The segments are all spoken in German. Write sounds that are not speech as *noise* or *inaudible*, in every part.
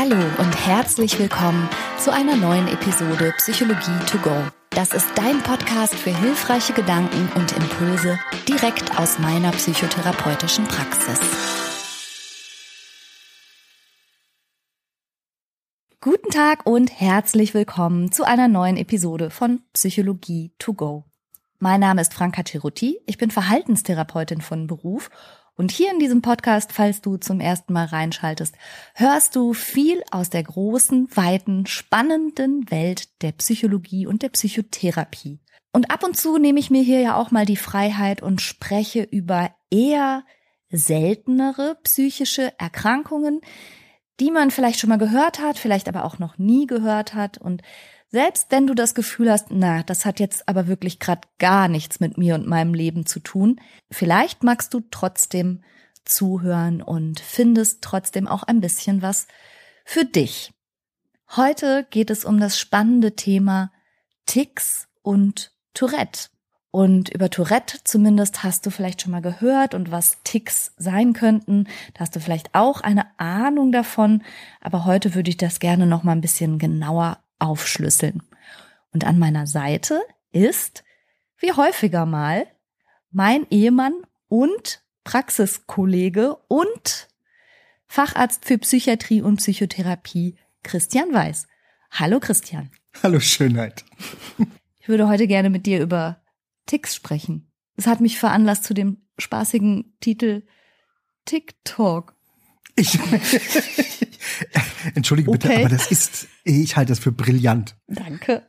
Hallo und herzlich willkommen zu einer neuen Episode Psychologie to go. Das ist dein Podcast für hilfreiche Gedanken und Impulse direkt aus meiner psychotherapeutischen Praxis. Guten Tag und herzlich willkommen zu einer neuen Episode von Psychologie to go. Mein Name ist Franka Cerutti, ich bin Verhaltenstherapeutin von Beruf und hier in diesem Podcast, falls du zum ersten Mal reinschaltest, hörst du viel aus der großen, weiten, spannenden Welt der Psychologie und der Psychotherapie. Und ab und zu nehme ich mir hier ja auch mal die Freiheit und spreche über eher seltenere psychische Erkrankungen, die man vielleicht schon mal gehört hat, vielleicht aber auch noch nie gehört hat und selbst wenn du das Gefühl hast, na, das hat jetzt aber wirklich gerade gar nichts mit mir und meinem Leben zu tun, vielleicht magst du trotzdem zuhören und findest trotzdem auch ein bisschen was für dich. Heute geht es um das spannende Thema Ticks und Tourette. Und über Tourette zumindest hast du vielleicht schon mal gehört und was Ticks sein könnten. Da hast du vielleicht auch eine Ahnung davon. Aber heute würde ich das gerne noch mal ein bisschen genauer aufschlüsseln. Und an meiner Seite ist, wie häufiger mal, mein Ehemann und Praxiskollege und Facharzt für Psychiatrie und Psychotherapie Christian Weiß. Hallo Christian. Hallo Schönheit. Ich würde heute gerne mit dir über Ticks sprechen. Es hat mich veranlasst zu dem spaßigen Titel TikTok. Ich, *laughs* *laughs* entschuldige bitte, okay. aber das ist, ich halte das für brillant. Danke.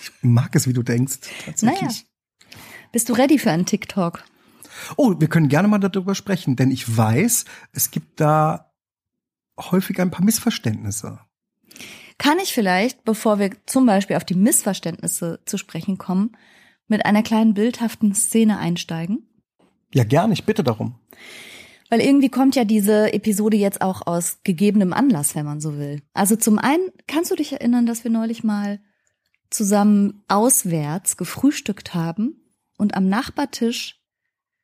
Ich mag es, wie du denkst. Tatsächlich. Naja. Bist du ready für einen TikTok? Oh, wir können gerne mal darüber sprechen, denn ich weiß, es gibt da häufig ein paar Missverständnisse. Kann ich vielleicht, bevor wir zum Beispiel auf die Missverständnisse zu sprechen kommen, mit einer kleinen bildhaften Szene einsteigen? Ja, gerne, ich bitte darum. Weil irgendwie kommt ja diese Episode jetzt auch aus gegebenem Anlass, wenn man so will. Also zum einen, kannst du dich erinnern, dass wir neulich mal zusammen auswärts gefrühstückt haben und am Nachbartisch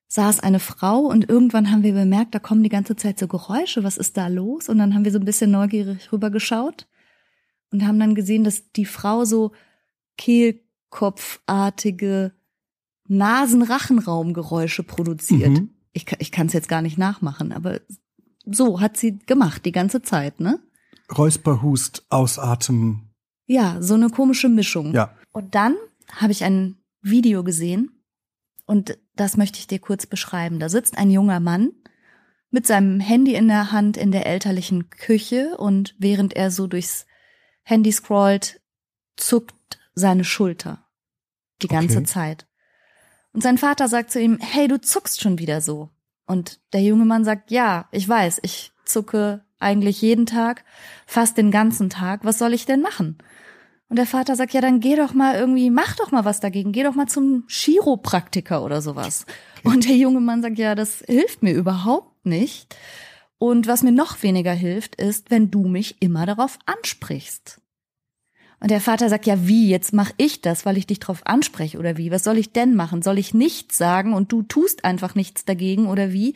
saß eine Frau und irgendwann haben wir bemerkt, da kommen die ganze Zeit so Geräusche, was ist da los? Und dann haben wir so ein bisschen neugierig rübergeschaut und haben dann gesehen, dass die Frau so kehlkopfartige Nasenrachenraumgeräusche produziert. Mhm ich, ich kann es jetzt gar nicht nachmachen, aber so hat sie gemacht die ganze Zeit, ne? Räusperhust, Ausatmen. Ja, so eine komische Mischung. Ja. Und dann habe ich ein Video gesehen und das möchte ich dir kurz beschreiben. Da sitzt ein junger Mann mit seinem Handy in der Hand in der elterlichen Küche und während er so durchs Handy scrollt, zuckt seine Schulter die ganze okay. Zeit. Und sein Vater sagt zu ihm, hey, du zuckst schon wieder so. Und der junge Mann sagt, ja, ich weiß, ich zucke eigentlich jeden Tag, fast den ganzen Tag. Was soll ich denn machen? Und der Vater sagt, ja, dann geh doch mal irgendwie, mach doch mal was dagegen, geh doch mal zum Chiropraktiker oder sowas. Und der junge Mann sagt, ja, das hilft mir überhaupt nicht. Und was mir noch weniger hilft, ist, wenn du mich immer darauf ansprichst. Und der Vater sagt, ja, wie, jetzt mach ich das, weil ich dich drauf anspreche oder wie? Was soll ich denn machen? Soll ich nichts sagen und du tust einfach nichts dagegen oder wie?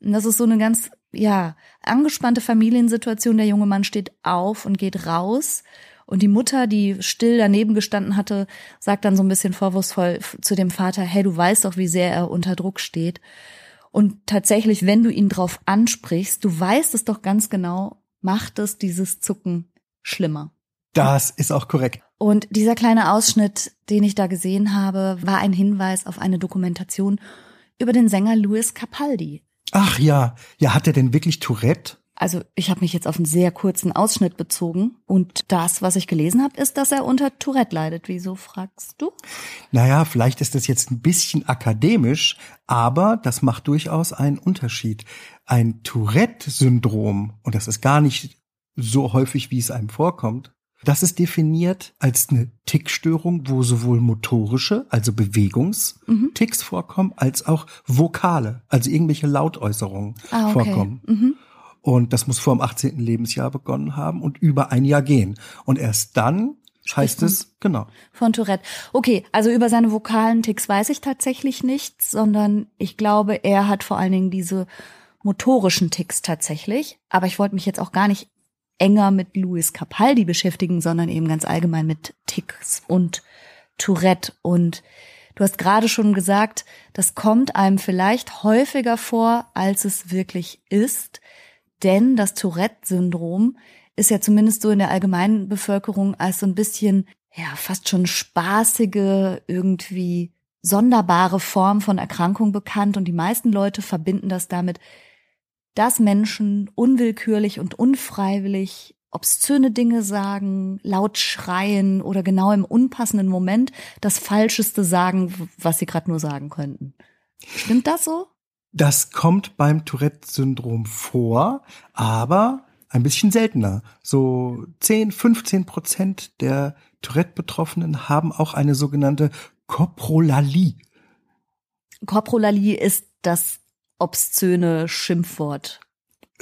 Und das ist so eine ganz, ja, angespannte Familiensituation. Der junge Mann steht auf und geht raus. Und die Mutter, die still daneben gestanden hatte, sagt dann so ein bisschen vorwurfsvoll zu dem Vater, hey, du weißt doch, wie sehr er unter Druck steht. Und tatsächlich, wenn du ihn drauf ansprichst, du weißt es doch ganz genau, macht es dieses Zucken schlimmer. Das ist auch korrekt. Und dieser kleine Ausschnitt, den ich da gesehen habe, war ein Hinweis auf eine Dokumentation über den Sänger Louis Capaldi. Ach ja, ja, hat er denn wirklich Tourette? Also ich habe mich jetzt auf einen sehr kurzen Ausschnitt bezogen und das, was ich gelesen habe, ist, dass er unter Tourette leidet. Wieso fragst du? Naja, vielleicht ist das jetzt ein bisschen akademisch, aber das macht durchaus einen Unterschied. Ein Tourette-Syndrom, und das ist gar nicht so häufig, wie es einem vorkommt, das ist definiert als eine Tickstörung, wo sowohl motorische, also Bewegungsticks mhm. vorkommen, als auch Vokale, also irgendwelche Lautäußerungen ah, okay. vorkommen. Mhm. Und das muss vor dem 18. Lebensjahr begonnen haben und über ein Jahr gehen. Und erst dann heißt es, genau. Von Tourette. Okay, also über seine vokalen Ticks weiß ich tatsächlich nichts, sondern ich glaube, er hat vor allen Dingen diese motorischen Ticks tatsächlich. Aber ich wollte mich jetzt auch gar nicht enger mit Louis Capaldi beschäftigen, sondern eben ganz allgemein mit Ticks und Tourette. Und du hast gerade schon gesagt, das kommt einem vielleicht häufiger vor, als es wirklich ist. Denn das Tourette-Syndrom ist ja zumindest so in der allgemeinen Bevölkerung als so ein bisschen, ja, fast schon spaßige, irgendwie sonderbare Form von Erkrankung bekannt. Und die meisten Leute verbinden das damit, dass Menschen unwillkürlich und unfreiwillig obszöne Dinge sagen, laut schreien oder genau im unpassenden Moment das Falscheste sagen, was sie gerade nur sagen könnten. Stimmt das so? Das kommt beim Tourette-Syndrom vor, aber ein bisschen seltener. So 10, 15 Prozent der Tourette-Betroffenen haben auch eine sogenannte Koprolalie. Koprolalie ist das obszöne Schimpfwort.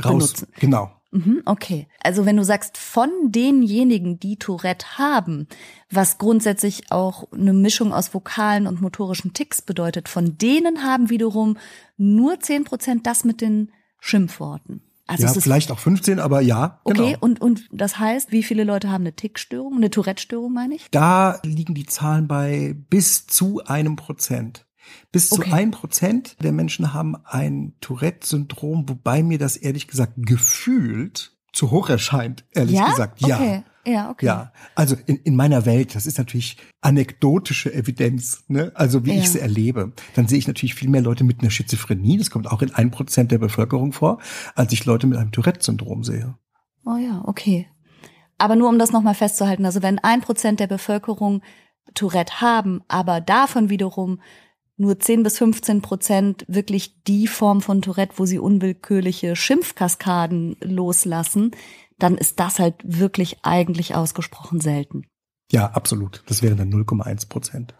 Raus, benutzen. genau. Mhm, okay. Also wenn du sagst, von denjenigen, die Tourette haben, was grundsätzlich auch eine Mischung aus vokalen und motorischen Ticks bedeutet, von denen haben wiederum nur zehn Prozent das mit den Schimpfworten. Also ja, vielleicht auch 15, aber ja. Genau. Okay, und, und das heißt, wie viele Leute haben eine Tickstörung, eine Tourette-Störung, meine ich? Da liegen die Zahlen bei bis zu einem Prozent. Bis Okay. zu ein Prozent der Menschen haben ein Tourette-Syndrom, wobei mir das ehrlich gesagt gefühlt zu hoch erscheint, ehrlich ja? gesagt. Ja. Okay. Ja, okay. Ja, also in, in meiner Welt, das ist natürlich anekdotische Evidenz, ne? also wie Ja. ich sie erlebe. Dann sehe ich natürlich viel mehr Leute mit einer Schizophrenie, das kommt auch in ein Prozent der Bevölkerung vor, als ich Leute mit einem Tourette-Syndrom sehe. Oh ja, okay. Aber nur um das nochmal festzuhalten, also wenn ein Prozent der Bevölkerung Tourette haben, aber davon wiederum nur 10 bis 15 Prozent wirklich die Form von Tourette, wo sie unwillkürliche Schimpfkaskaden loslassen, dann ist das halt wirklich eigentlich ausgesprochen selten. Ja, absolut. Das wären dann 0,1 Prozent.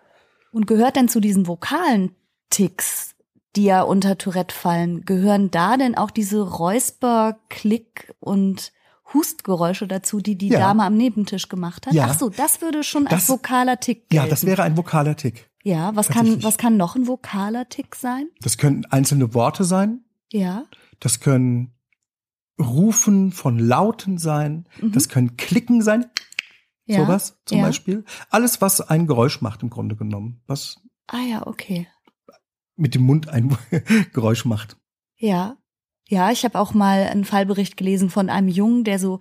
Und gehört denn zu diesen vokalen Ticks, die ja unter Tourette fallen, gehören da denn auch diese Räusper, Klick und Hustgeräusche dazu, die die Ja. Dame am Nebentisch gemacht hat? Ja. Ach so, das würde schon als Das- vokaler Tick gelten. Ja, das wäre ein vokaler Tick. Ja, was kann, was kann noch ein vokaler Tick sein? Das können einzelne Worte sein, Ja. das können Rufen von Lauten sein, das können Klicken sein, Mhm. ja. sowas zum ja. Beispiel. Alles, was ein Geräusch macht im Grunde genommen, was Ah ja, okay. mit dem Mund ein *laughs* Geräusch macht. Ja. Ja, ich habe auch mal einen Fallbericht gelesen von einem Jungen, der so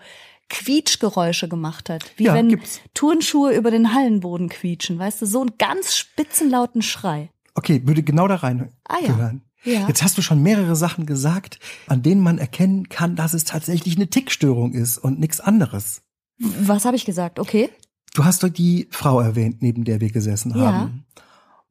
Quietschgeräusche gemacht hat. Wie Ja, wenn gibt's. Turnschuhe über den Hallenboden quietschen. Weißt du, so einen ganz spitzenlauten Schrei. Okay, würde genau da rein Ah ja. gehören. Ja. Jetzt hast du schon mehrere Sachen gesagt, an denen man erkennen kann, dass es tatsächlich eine Tickstörung ist und nichts anderes. Was habe ich gesagt? Okay. Du hast doch die Frau erwähnt, neben der wir gesessen Ja. haben.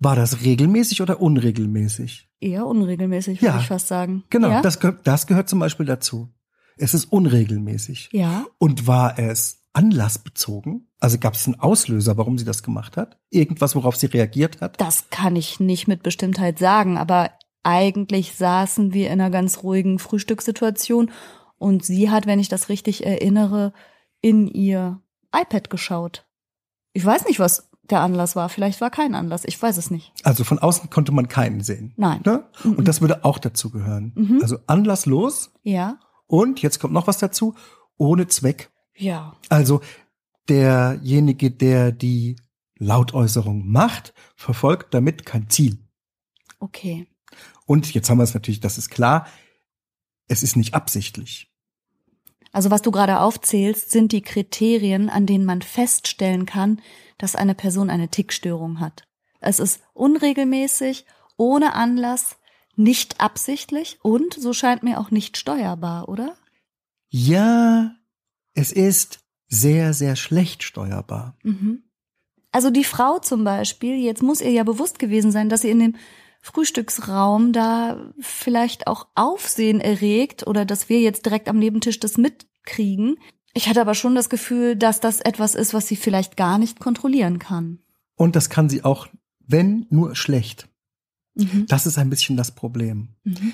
War das regelmäßig oder unregelmäßig? Eher unregelmäßig, würde Ja. ich fast sagen. Genau, Ja? das, das gehört zum Beispiel dazu. Es ist unregelmäßig. ja. Und war es anlassbezogen? Also gab es einen Auslöser, warum sie das gemacht hat? Irgendwas, worauf sie reagiert hat? Das kann ich nicht mit Bestimmtheit sagen, aber eigentlich saßen wir in einer ganz ruhigen Frühstückssituation und sie hat, wenn ich das richtig erinnere, in ihr iPad geschaut. Ich weiß nicht, was der Anlass war. Vielleicht war kein Anlass. Ich weiß es nicht. Also von außen konnte man keinen sehen. Nein. Ne? Mhm. Und das würde auch dazu gehören. Mhm. Also anlasslos Ja. Und jetzt kommt noch was dazu, ohne Zweck. Ja. Also derjenige, der die Lautäußerung macht, verfolgt damit kein Ziel. Okay. Und jetzt haben wir es natürlich, das ist klar, es ist nicht absichtlich. Also was du gerade aufzählst, sind die Kriterien, an denen man feststellen kann, dass eine Person eine Tickstörung hat. Es ist unregelmäßig, ohne Anlass, nicht absichtlich und, so scheint mir, auch nicht steuerbar, oder? Ja, es ist sehr, sehr schlecht steuerbar. Mhm. Also die Frau zum Beispiel, jetzt muss ihr ja bewusst gewesen sein, dass sie in dem Frühstücksraum da vielleicht auch Aufsehen erregt oder dass wir jetzt direkt am Nebentisch das mitkriegen. Ich hatte aber schon das Gefühl, dass das etwas ist, was sie vielleicht gar nicht kontrollieren kann. Und das kann sie auch, wenn nur schlecht. Mhm. Das ist ein bisschen das Problem. Mhm.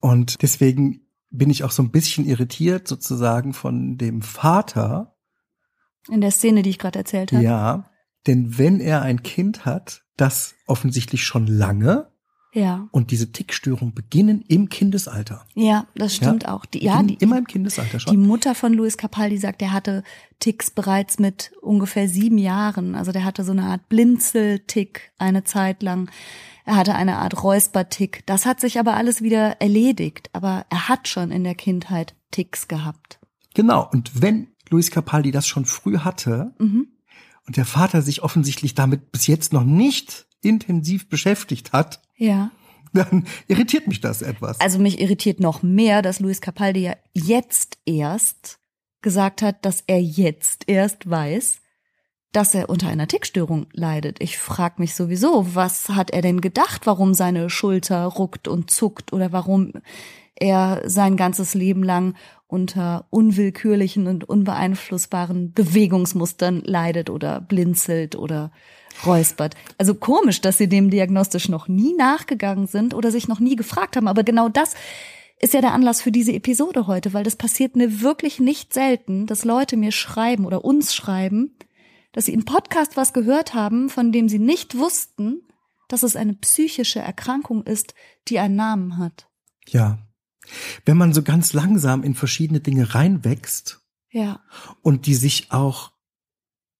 Und deswegen bin ich auch so ein bisschen irritiert sozusagen von dem Vater. In der Szene, die ich gerade erzählt habe. Ja, denn wenn er ein Kind hat, das offensichtlich schon lange Ja. Und diese Tickstörungen beginnen im Kindesalter. Ja, das stimmt Ja, auch. Die, ja, die, immer im Kindesalter die schon. Mutter von Luis Capaldi sagt, er hatte Ticks bereits mit ungefähr sieben Jahren. Also der hatte so eine Art Blinzeltick eine Zeit lang. Er hatte eine Art Räuspertick. Das hat sich aber alles wieder erledigt. Aber er hat schon in der Kindheit Ticks gehabt. Genau. Und wenn Luis Capaldi das schon früh hatte Mhm. und der Vater sich offensichtlich damit bis jetzt noch nicht intensiv beschäftigt hat, Ja. dann irritiert mich das etwas. Also mich irritiert noch mehr, dass Luis Capaldi ja jetzt erst gesagt hat, dass er jetzt erst weiß, dass er unter einer Tickstörung leidet. Ich frage mich sowieso, was hat er denn gedacht, warum seine Schulter ruckt und zuckt oder warum er sein ganzes Leben lang unter unwillkürlichen und unbeeinflussbaren Bewegungsmustern leidet oder blinzelt oder räuspert. Also komisch, dass sie dem diagnostisch noch nie nachgegangen sind oder sich noch nie gefragt haben. Aber genau das ist ja der Anlass für diese Episode heute, weil das passiert mir wirklich nicht selten, dass Leute mir schreiben oder uns schreiben, dass sie im Podcast was gehört haben, von dem sie nicht wussten, dass es eine psychische Erkrankung ist, die einen Namen hat. ja. Wenn man so ganz langsam in verschiedene Dinge reinwächst Ja. und die sich auch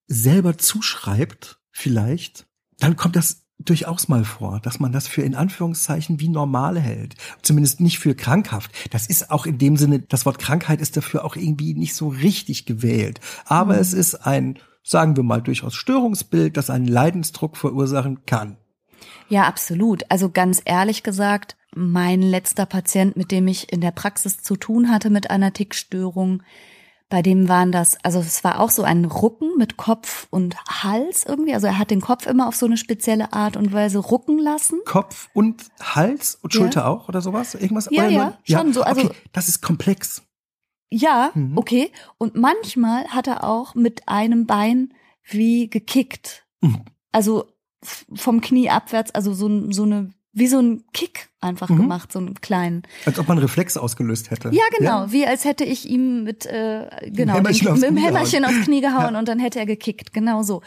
selber zuschreibt, vielleicht, dann kommt das durchaus mal vor, dass man das für in Anführungszeichen wie normal hält. Zumindest nicht für krankhaft. Das ist auch in dem Sinne, das Wort Krankheit ist dafür auch irgendwie nicht so richtig gewählt. Aber es ist ein, sagen wir mal, durchaus Störungsbild, das einen Leidensdruck verursachen kann. Ja, absolut. Also ganz ehrlich gesagt, mein letzter Patient, mit dem ich in der Praxis zu tun hatte mit einer Tickstörung, bei dem waren das, also es war auch so ein Rucken mit Kopf und Hals irgendwie. Also er hat den Kopf immer auf so eine spezielle Art und Weise rucken lassen. Kopf und Hals und Ja. Schulter auch oder sowas? Irgendwas? Ja, ja, nur- schon so, also- okay, das ist komplex. Ja, Mhm. okay. Und manchmal hat er auch mit einem Bein wie gekickt. Mhm. Also vom Knie abwärts, also so, so eine, wie so ein Kick einfach Mhm. gemacht, so einen kleinen. Als ob man Reflex ausgelöst hätte. Ja, genau. Wie als hätte ich ihm mit, äh, genau, Hämmerchen den, aufs mit dem Hämmerchen aufs Knie *laughs* gehauen und dann hätte er gekickt. Genau so.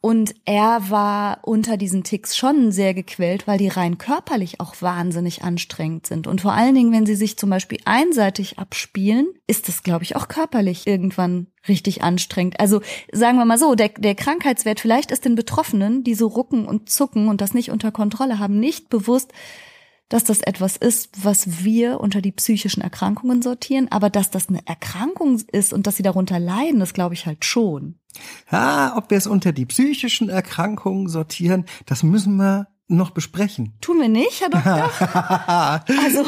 Und er war unter diesen Ticks schon sehr gequält, weil die rein körperlich auch wahnsinnig anstrengend sind. Und vor allen Dingen, wenn sie sich zum Beispiel einseitig abspielen, ist das, glaube ich, auch körperlich irgendwann richtig anstrengend. Also sagen wir mal so, der, der Krankheitswert, vielleicht ist den Betroffenen, die so rucken und zucken und das nicht unter Kontrolle haben, nicht bewusst, dass das etwas ist, was wir unter die psychischen Erkrankungen sortieren, aber dass das eine Erkrankung ist und dass sie darunter leiden, das glaube ich halt schon. Ja, ob wir es unter die psychischen Erkrankungen sortieren, das müssen wir noch besprechen. Tun wir nicht, Herr Doktor? *laughs* Also,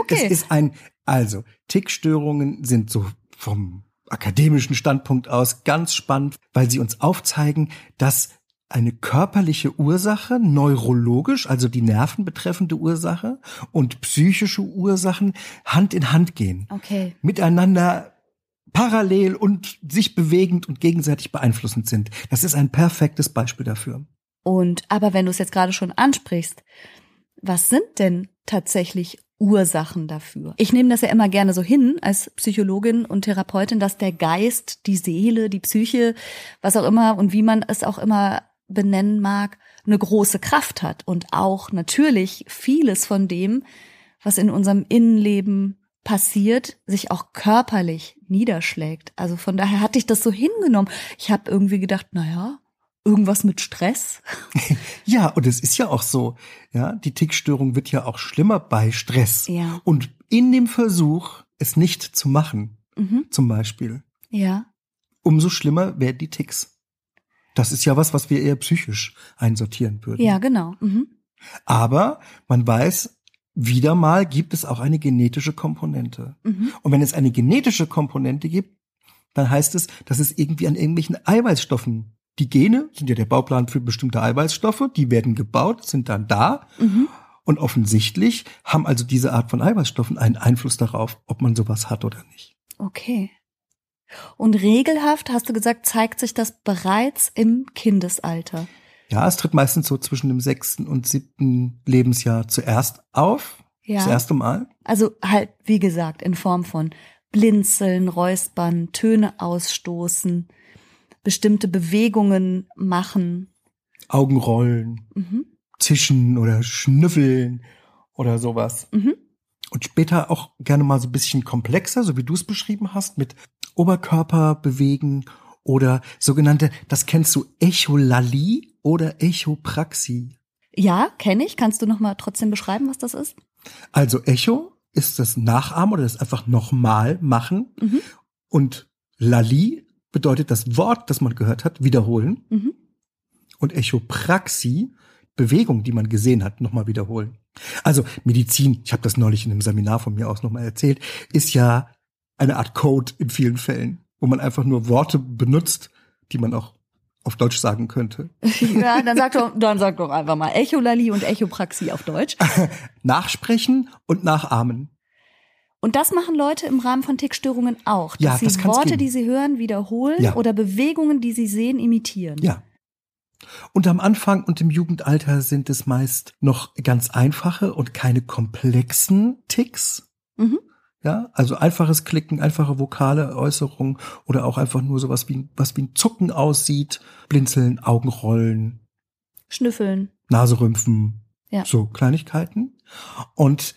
okay. Es ist ein, also, Tickstörungen sind so vom akademischen Standpunkt aus ganz spannend, weil sie uns aufzeigen, dass eine körperliche Ursache, neurologisch, also die Nerven betreffende Ursache und psychische Ursachen Hand in Hand gehen. Okay. Miteinander parallel und sich bewegend und gegenseitig beeinflussend sind. Das ist ein perfektes Beispiel dafür. Und aber wenn du es jetzt gerade schon ansprichst, was sind denn tatsächlich Ursachen dafür? Ich nehme das ja immer gerne so hin als Psychologin und Therapeutin, dass der Geist, die Seele, die Psyche, was auch immer und wie man es auch immer benennen mag, eine große Kraft hat und auch natürlich vieles von dem, was in unserem Innenleben passiert, sich auch körperlich niederschlägt. Also von daher hatte ich das so hingenommen. Ich habe irgendwie gedacht, na ja, irgendwas mit Stress. *laughs* Ja, und es ist ja auch so, ja, die Tickstörung wird ja auch schlimmer bei Stress. Ja. Und in dem Versuch, es nicht zu machen, Mhm. zum Beispiel, Ja. umso schlimmer werden die Ticks. Das ist ja was, was wir eher psychisch einsortieren würden. Ja, genau. Mhm. Aber man weiß, wieder mal gibt es auch eine genetische Komponente. Mhm. Und wenn es eine genetische Komponente gibt, dann heißt es, dass es irgendwie an irgendwelchen Eiweißstoffen, die Gene sind ja der Bauplan für bestimmte Eiweißstoffe, die werden gebaut, sind dann da. Mhm. Und offensichtlich haben also diese Art von Eiweißstoffen einen Einfluss darauf, ob man sowas hat oder nicht. Okay. Und regelhaft, hast du gesagt, zeigt sich das bereits im Kindesalter. Ja, es tritt meistens so zwischen dem sechsten und siebten Lebensjahr zuerst auf. Ja. Das erste Mal. Also halt, wie gesagt, in Form von Blinzeln, Räuspern, Töne ausstoßen, bestimmte Bewegungen machen. Augenrollen, Mhm. zischen oder schnüffeln oder sowas. Mhm. Und später auch gerne mal so ein bisschen komplexer, so wie du es beschrieben hast, mit Oberkörper bewegen oder sogenannte, das kennst du, Echolalie oder Echopraxie. Ja, kenne ich. Kannst du noch mal trotzdem beschreiben, was das ist? Also Echo ist das Nachahmen oder das einfach nochmal machen. Mhm. Und Lali bedeutet das Wort, das man gehört hat, wiederholen. Mhm. Und Echopraxie, Bewegung, die man gesehen hat, nochmal wiederholen. Also Medizin, ich habe das neulich in einem Seminar von mir aus nochmal erzählt, ist ja eine Art Code in vielen Fällen, wo man einfach nur Worte benutzt, die man auch auf Deutsch sagen könnte. *laughs* Ja, dann sag doch, dann sag doch einfach mal Echolali und Echopraxie auf Deutsch. *laughs* Nachsprechen und nachahmen. Und das machen Leute im Rahmen von Tickstörungen auch, dass Ja, sie das kann's Worte, geben. die sie hören, wiederholen Ja. oder Bewegungen, die sie sehen, imitieren. Ja. Und am Anfang und im Jugendalter sind es meist noch ganz einfache und keine komplexen Ticks. Mhm. Ja, also einfaches Klicken, einfache vokale Äußerungen oder auch einfach nur sowas wie, ein- was wie ein Zucken aussieht, Blinzeln, Augenrollen, Schnüffeln. Naserümpfen, Ja. so Kleinigkeiten. Und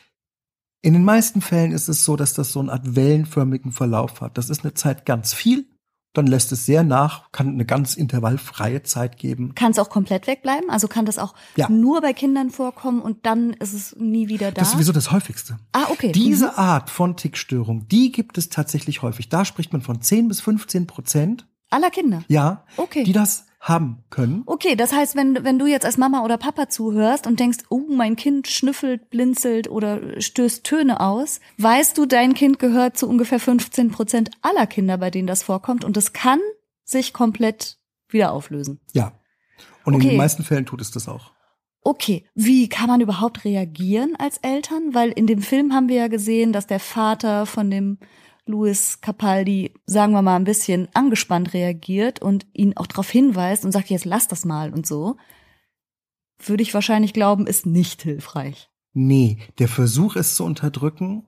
in den meisten Fällen ist es so, dass das so eine Art wellenförmigen Verlauf hat. Das ist eine Zeit ganz viel, dann lässt es sehr nach, kann eine ganz intervallfreie Zeit geben. Kann es auch komplett wegbleiben? Also kann das auch Ja. nur bei Kindern vorkommen und dann ist es nie wieder da? Das ist sowieso das häufigste. ah, okay. Diese Mhm. Art von Tickstörung, die gibt es tatsächlich häufig. Da spricht man von 10 bis 15 Prozent, Aller Kinder. ja, Okay. die das haben können. Okay, das heißt, wenn, wenn du jetzt als Mama oder Papa zuhörst und denkst, oh, mein Kind schnüffelt, blinzelt oder stößt Töne aus, weißt du, dein Kind gehört zu ungefähr 15 Prozent aller Kinder, bei denen das vorkommt und es kann sich komplett wieder auflösen. Ja. Und in Okay. den meisten Fällen tut es das auch. Okay, wie kann man überhaupt reagieren als Eltern? Weil in dem Film haben wir ja gesehen, dass der Vater von dem Louis Capaldi, sagen wir mal, ein bisschen angespannt reagiert und ihn auch darauf hinweist und sagt, jetzt lass das mal und so. Würde ich wahrscheinlich glauben, ist nicht hilfreich. Nee, der Versuch, es zu unterdrücken,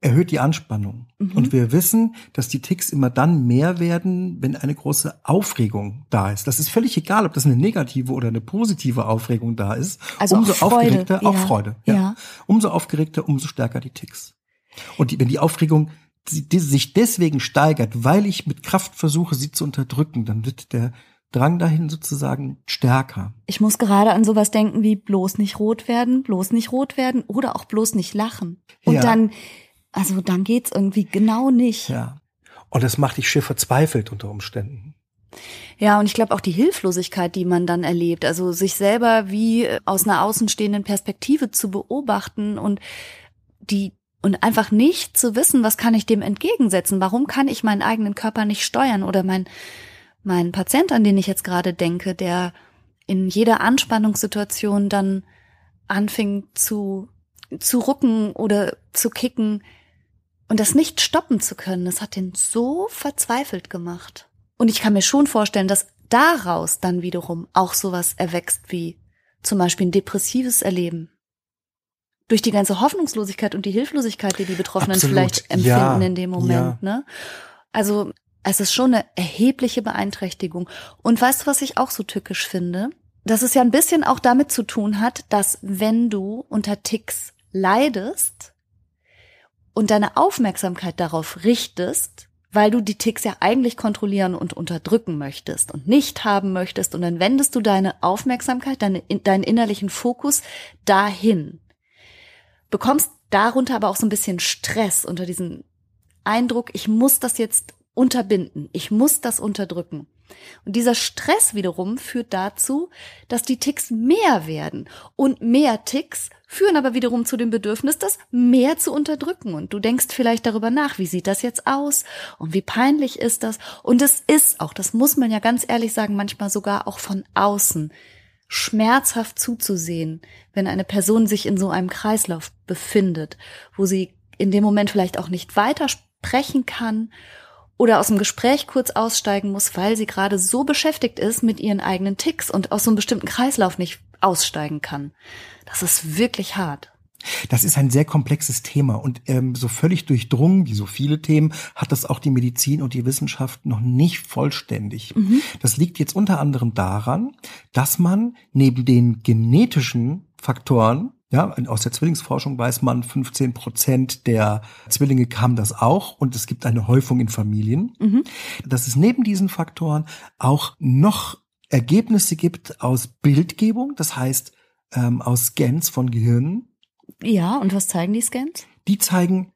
erhöht die Anspannung. Mhm. Und wir wissen, dass die Ticks immer dann mehr werden, wenn eine große Aufregung da ist. Das ist völlig egal, ob das eine negative oder eine positive Aufregung da ist. Also umso auch Freude, aufgeregter, auch ja. Freude. Ja. Ja. Umso aufgeregter, umso stärker die Ticks. Und wenn die Aufregung sich deswegen steigert, weil ich mit Kraft versuche, sie zu unterdrücken, dann wird der Drang dahin sozusagen stärker. Ich muss gerade an sowas denken wie bloß nicht rot werden, bloß nicht rot werden oder auch bloß nicht lachen. Und Ja. dann, also dann geht's irgendwie genau nicht. Ja. Und das macht dich schier verzweifelt unter Umständen. Ja, und ich glaube auch die Hilflosigkeit, die man dann erlebt, also sich selber wie aus einer außenstehenden Perspektive zu beobachten und die und einfach nicht zu wissen, was kann ich dem entgegensetzen? Warum kann ich meinen eigenen Körper nicht steuern oder mein mein Patient, an den ich jetzt gerade denke, der in jeder Anspannungssituation dann anfing zu zu rucken oder zu kicken und das nicht stoppen zu können, das hat ihn so verzweifelt gemacht. Und ich kann mir schon vorstellen, dass daraus dann wiederum auch sowas erwächst wie zum Beispiel ein depressives Erleben. Durch die ganze Hoffnungslosigkeit und die Hilflosigkeit, die die Betroffenen Absolut. vielleicht empfinden Ja. in dem Moment. Ne? Also es ist schon eine erhebliche Beeinträchtigung. Und weißt du, was ich auch so tückisch finde? Dass es ja ein bisschen auch damit zu tun hat, dass wenn du unter Ticks leidest und deine Aufmerksamkeit darauf richtest, weil du die Ticks ja eigentlich kontrollieren und unterdrücken möchtest und nicht haben möchtest, und dann wendest du deine Aufmerksamkeit, deine, deinen innerlichen Fokus dahin. Bekommst darunter aber auch so ein bisschen Stress unter diesem Eindruck, ich muss das jetzt unterbinden, ich muss das unterdrücken. Und dieser Stress wiederum führt dazu, dass die Ticks mehr werden. Und mehr Ticks führen aber wiederum zu dem Bedürfnis, das mehr zu unterdrücken. Und du denkst vielleicht darüber nach, wie sieht das jetzt aus und wie peinlich ist das? Und es ist auch, das muss man ja ganz ehrlich sagen, manchmal sogar auch von außen schmerzhaft zuzusehen, wenn eine Person sich in so einem Kreislauf befindet, wo sie in dem Moment vielleicht auch nicht weiter sprechen kann oder aus dem Gespräch kurz aussteigen muss, weil sie gerade so beschäftigt ist mit ihren eigenen Ticks und aus so einem bestimmten Kreislauf nicht aussteigen kann. Das ist wirklich hart. Das ist ein sehr komplexes Thema und ähm, so völlig durchdrungen, wie so viele Themen, hat das auch die Medizin und die Wissenschaft noch nicht vollständig. Das liegt jetzt unter anderem daran, dass man neben den genetischen Faktoren, Ja, aus der Zwillingsforschung weiß man, 15 Prozent der Zwillinge haben das auch und es gibt eine Häufung in Familien. Mhm. Dass es neben diesen Faktoren auch noch Ergebnisse gibt aus Bildgebung, das heißt ähm, aus Scans von Gehirnen. Ja, und was zeigen die Scans? Die zeigen,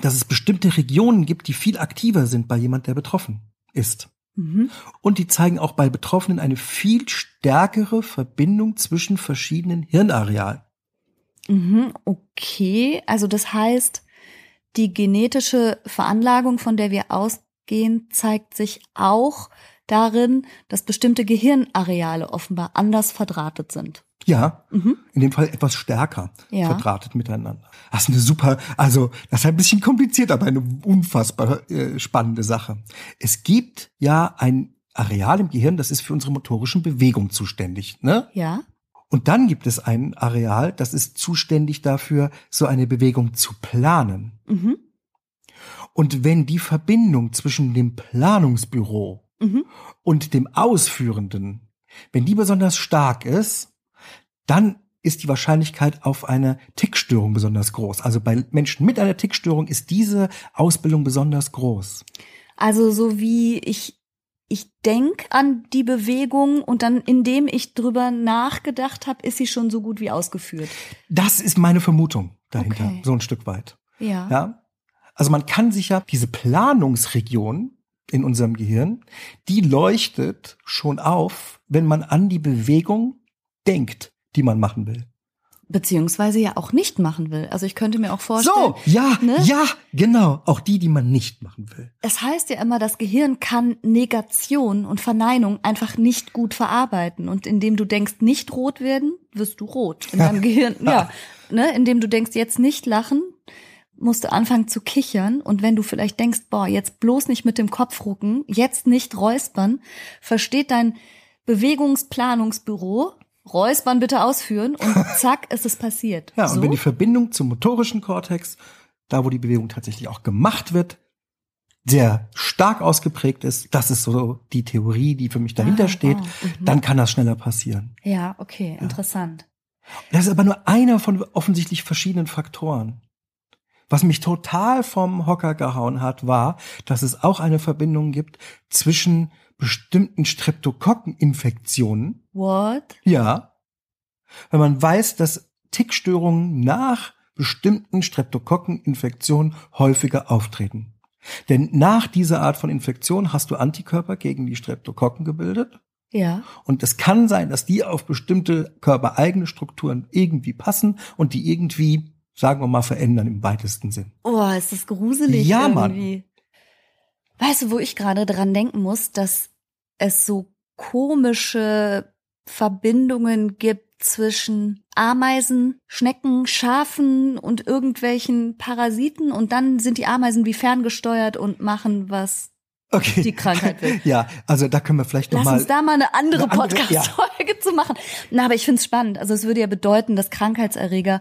dass es bestimmte Regionen gibt, die viel aktiver sind bei jemand, der betroffen ist. Mhm. Und die zeigen auch bei Betroffenen eine viel stärkere Verbindung zwischen verschiedenen Hirnarealen. Mhm, okay, also das heißt, die genetische Veranlagung, von der wir ausgehen, zeigt sich auch darin, dass bestimmte Gehirnareale offenbar anders verdrahtet sind. Ja, mhm. in dem Fall etwas stärker ja. verdrahtet miteinander. Das ist eine super, also das ist ein bisschen kompliziert, aber eine unfassbar äh, spannende Sache. Es gibt ja ein Areal im Gehirn, das ist für unsere motorischen Bewegungen zuständig, ne? Ja. Und dann gibt es ein Areal, das ist zuständig dafür, so eine Bewegung zu planen. Mhm. Und wenn die Verbindung zwischen dem Planungsbüro mhm. und dem Ausführenden, wenn die besonders stark ist, dann ist die Wahrscheinlichkeit auf eine Tickstörung besonders groß. Also bei Menschen mit einer Tickstörung ist diese Ausbildung besonders groß. Also so wie ich ich denk an die Bewegung und dann, indem ich drüber nachgedacht habe, ist sie schon so gut wie ausgeführt. Das ist meine Vermutung dahinter, okay. so ein Stück weit. Ja. ja. Also man kann sich ja diese Planungsregion in unserem Gehirn, die leuchtet schon auf, wenn man an die Bewegung denkt die man machen will. Beziehungsweise ja auch nicht machen will. Also ich könnte mir auch vorstellen. So, ja, ne? ja, genau. Auch die, die man nicht machen will. Es heißt ja immer, das Gehirn kann Negation und Verneinung einfach nicht gut verarbeiten. Und indem du denkst, nicht rot werden, wirst du rot. In deinem *laughs* Gehirn, ja. *laughs* Ne? Indem du denkst, jetzt nicht lachen, musst du anfangen zu kichern. Und wenn du vielleicht denkst, boah, jetzt bloß nicht mit dem Kopf rucken, jetzt nicht räuspern, versteht dein Bewegungsplanungsbüro, Räuspern bitte ausführen und *laughs* zack, ist es passiert. Ja, so? und wenn die Verbindung zum motorischen Kortex, da wo die Bewegung tatsächlich auch gemacht wird, sehr stark ausgeprägt ist, das ist so die Theorie, die für mich dahinter ah, steht, oh, dann kann das schneller passieren. Ja, okay, ja. interessant. Das ist aber nur einer von offensichtlich verschiedenen Faktoren. Was mich total vom Hocker gehauen hat, war, dass es auch eine Verbindung gibt zwischen bestimmten Streptokokkeninfektionen. What? Ja. Wenn man weiß, dass Tickstörungen nach bestimmten Streptokokkeninfektionen häufiger auftreten. Denn nach dieser Art von Infektion hast du Antikörper gegen die Streptokokken gebildet. Ja. Und es kann sein, dass die auf bestimmte körpereigene Strukturen irgendwie passen und die irgendwie, sagen wir mal, verändern im weitesten Sinn. Oh, ist das gruselig ja, irgendwie. Mann. Weißt du, wo ich gerade dran denken muss, dass es so komische Verbindungen gibt zwischen Ameisen, Schnecken, Schafen und irgendwelchen Parasiten und dann sind die Ameisen wie ferngesteuert und machen was okay. die Krankheit will. *laughs* Ja, also da können wir vielleicht noch Lass mal uns da mal eine andere, andere Podcast-Folge ja. zu machen. Na, aber ich finde es spannend. Also es würde ja bedeuten, dass Krankheitserreger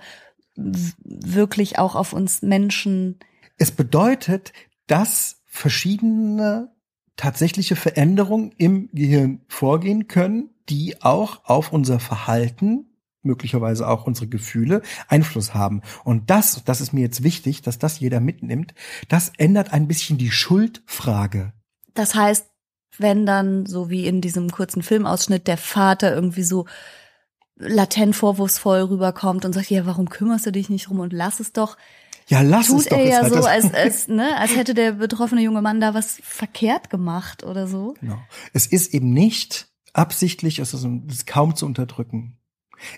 wirklich auch auf uns Menschen. Es bedeutet, dass verschiedene tatsächliche Veränderungen im Gehirn vorgehen können, die auch auf unser Verhalten möglicherweise auch unsere Gefühle Einfluss haben. Und das, das ist mir jetzt wichtig, dass das jeder mitnimmt, das ändert ein bisschen die Schuldfrage. Das heißt, wenn dann, so wie in diesem kurzen Filmausschnitt, der Vater irgendwie so latent vorwurfsvoll rüberkommt und sagt, ja, warum kümmerst du dich nicht rum und lass es doch, ja, lass Tut es doch. er ja halt so, als, *laughs* als, ne, als hätte der betroffene junge Mann da was verkehrt gemacht oder so. Genau. Es ist eben nicht absichtlich, es ist, es ist kaum zu unterdrücken.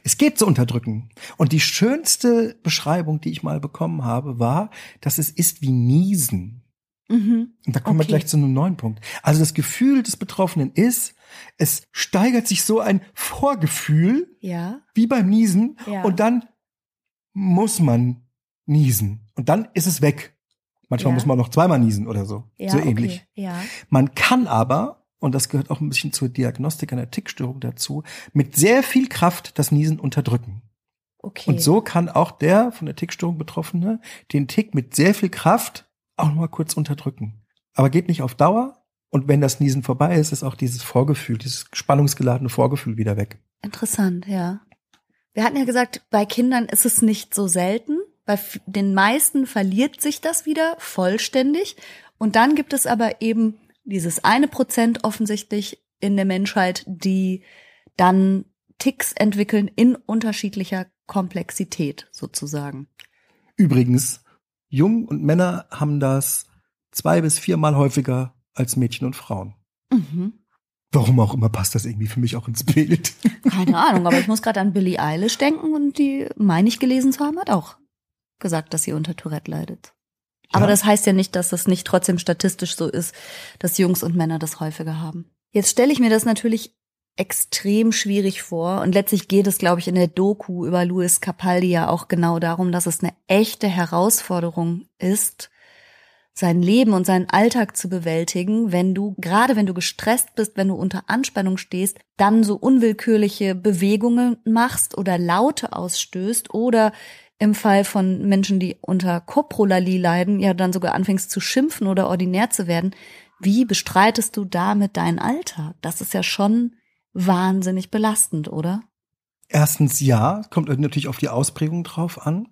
Es geht zu unterdrücken. Und die schönste Beschreibung, die ich mal bekommen habe, war, dass es ist wie Niesen. Mhm. Und da kommen okay. wir gleich zu einem neuen Punkt. Also das Gefühl des Betroffenen ist, es steigert sich so ein Vorgefühl, ja. wie beim Niesen, ja. und dann muss man niesen. Und dann ist es weg. Manchmal ja. muss man noch zweimal niesen oder so. Ja, so ähnlich. Okay. Ja. Man kann aber, und das gehört auch ein bisschen zur Diagnostik einer Tickstörung dazu, mit sehr viel Kraft das Niesen unterdrücken. Okay. Und so kann auch der von der Tickstörung Betroffene den Tick mit sehr viel Kraft auch noch mal kurz unterdrücken. Aber geht nicht auf Dauer. Und wenn das Niesen vorbei ist, ist auch dieses Vorgefühl, dieses spannungsgeladene Vorgefühl wieder weg. Interessant, ja. Wir hatten ja gesagt, bei Kindern ist es nicht so selten. Bei den meisten verliert sich das wieder vollständig. Und dann gibt es aber eben dieses eine Prozent offensichtlich in der Menschheit, die dann Ticks entwickeln in unterschiedlicher Komplexität sozusagen. Übrigens, Jungen und Männer haben das zwei bis viermal häufiger als Mädchen und Frauen. Mhm. Warum auch immer passt das irgendwie für mich auch ins Bild. Keine Ahnung, aber ich muss gerade an Billie Eilish denken und die, meine ich gelesen zu haben, hat auch gesagt, dass sie unter Tourette leidet. Aber ja. das heißt ja nicht, dass das nicht trotzdem statistisch so ist, dass Jungs und Männer das häufiger haben. Jetzt stelle ich mir das natürlich extrem schwierig vor. Und letztlich geht es, glaube ich, in der Doku über Louis Capaldi ja auch genau darum, dass es eine echte Herausforderung ist, sein Leben und seinen Alltag zu bewältigen, wenn du, gerade wenn du gestresst bist, wenn du unter Anspannung stehst, dann so unwillkürliche Bewegungen machst oder Laute ausstößt oder im Fall von Menschen, die unter Koprolalie leiden, ja dann sogar anfängst zu schimpfen oder ordinär zu werden. Wie bestreitest du damit deinen Alltag? Das ist ja schon wahnsinnig belastend, oder? Erstens ja, kommt natürlich auf die Ausprägung drauf an.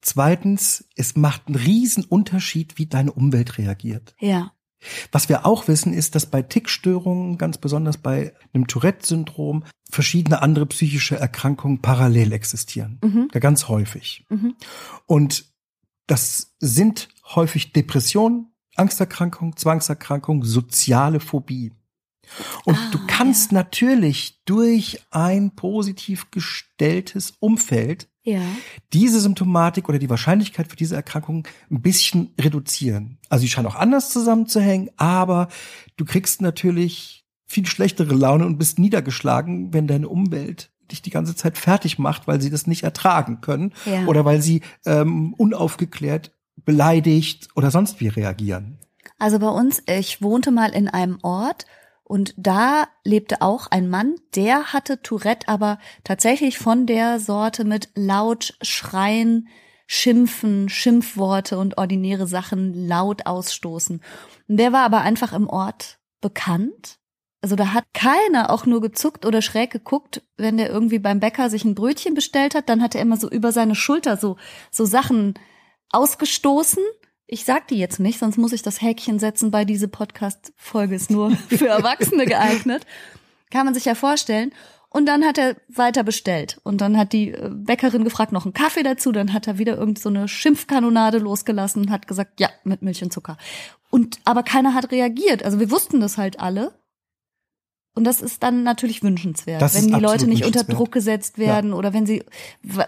Zweitens, es macht einen riesen Unterschied, wie deine Umwelt reagiert. Ja. Was wir auch wissen, ist, dass bei Tickstörungen, ganz besonders bei einem Tourette-Syndrom, verschiedene andere psychische Erkrankungen parallel existieren. Mhm. Ganz häufig. Mhm. Und das sind häufig Depressionen, Angsterkrankungen, Zwangserkrankungen, soziale Phobie. Und ah, du kannst ja. natürlich durch ein positiv gestelltes Umfeld ja. diese Symptomatik oder die Wahrscheinlichkeit für diese Erkrankung ein bisschen reduzieren. Also die scheinen auch anders zusammenzuhängen, aber du kriegst natürlich viel schlechtere Laune und bist niedergeschlagen, wenn deine Umwelt dich die ganze Zeit fertig macht, weil sie das nicht ertragen können ja. oder weil sie ähm, unaufgeklärt beleidigt oder sonst wie reagieren. Also bei uns, ich wohnte mal in einem Ort und da lebte auch ein Mann, der hatte Tourette, aber tatsächlich von der Sorte mit laut schreien, schimpfen, Schimpfworte und ordinäre Sachen laut ausstoßen. Und der war aber einfach im Ort bekannt. Also da hat keiner auch nur gezuckt oder schräg geguckt, wenn der irgendwie beim Bäcker sich ein Brötchen bestellt hat, dann hat er immer so über seine Schulter so, so Sachen ausgestoßen ich sag die jetzt nicht, sonst muss ich das Häkchen setzen bei diese Podcast-Folge ist nur *laughs* für Erwachsene geeignet. Kann man sich ja vorstellen. Und dann hat er weiter bestellt. Und dann hat die äh, Bäckerin gefragt, noch einen Kaffee dazu. Dann hat er wieder irgend so eine Schimpfkanonade losgelassen und hat gesagt, ja, mit Milch und Zucker. Und, aber keiner hat reagiert. Also wir wussten das halt alle. Und das ist dann natürlich wünschenswert, das wenn die Leute nicht unter Druck gesetzt werden ja. oder wenn sie,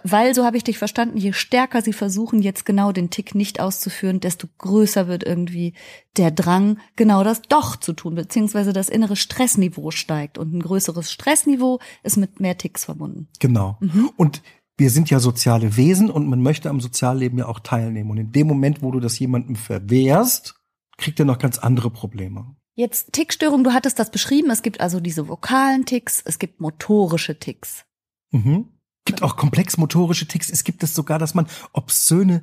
weil, so habe ich dich verstanden, je stärker sie versuchen, jetzt genau den Tick nicht auszuführen, desto größer wird irgendwie der Drang, genau das doch zu tun, beziehungsweise das innere Stressniveau steigt. Und ein größeres Stressniveau ist mit mehr Ticks verbunden. Genau. Mhm. Und wir sind ja soziale Wesen und man möchte am Sozialleben ja auch teilnehmen. Und in dem Moment, wo du das jemandem verwehrst, kriegt er noch ganz andere Probleme. Jetzt Tickstörung, du hattest das beschrieben. Es gibt also diese vokalen Ticks, es gibt motorische Ticks. Mhm. Gibt auch komplex motorische Ticks. Es gibt es sogar, dass man obszöne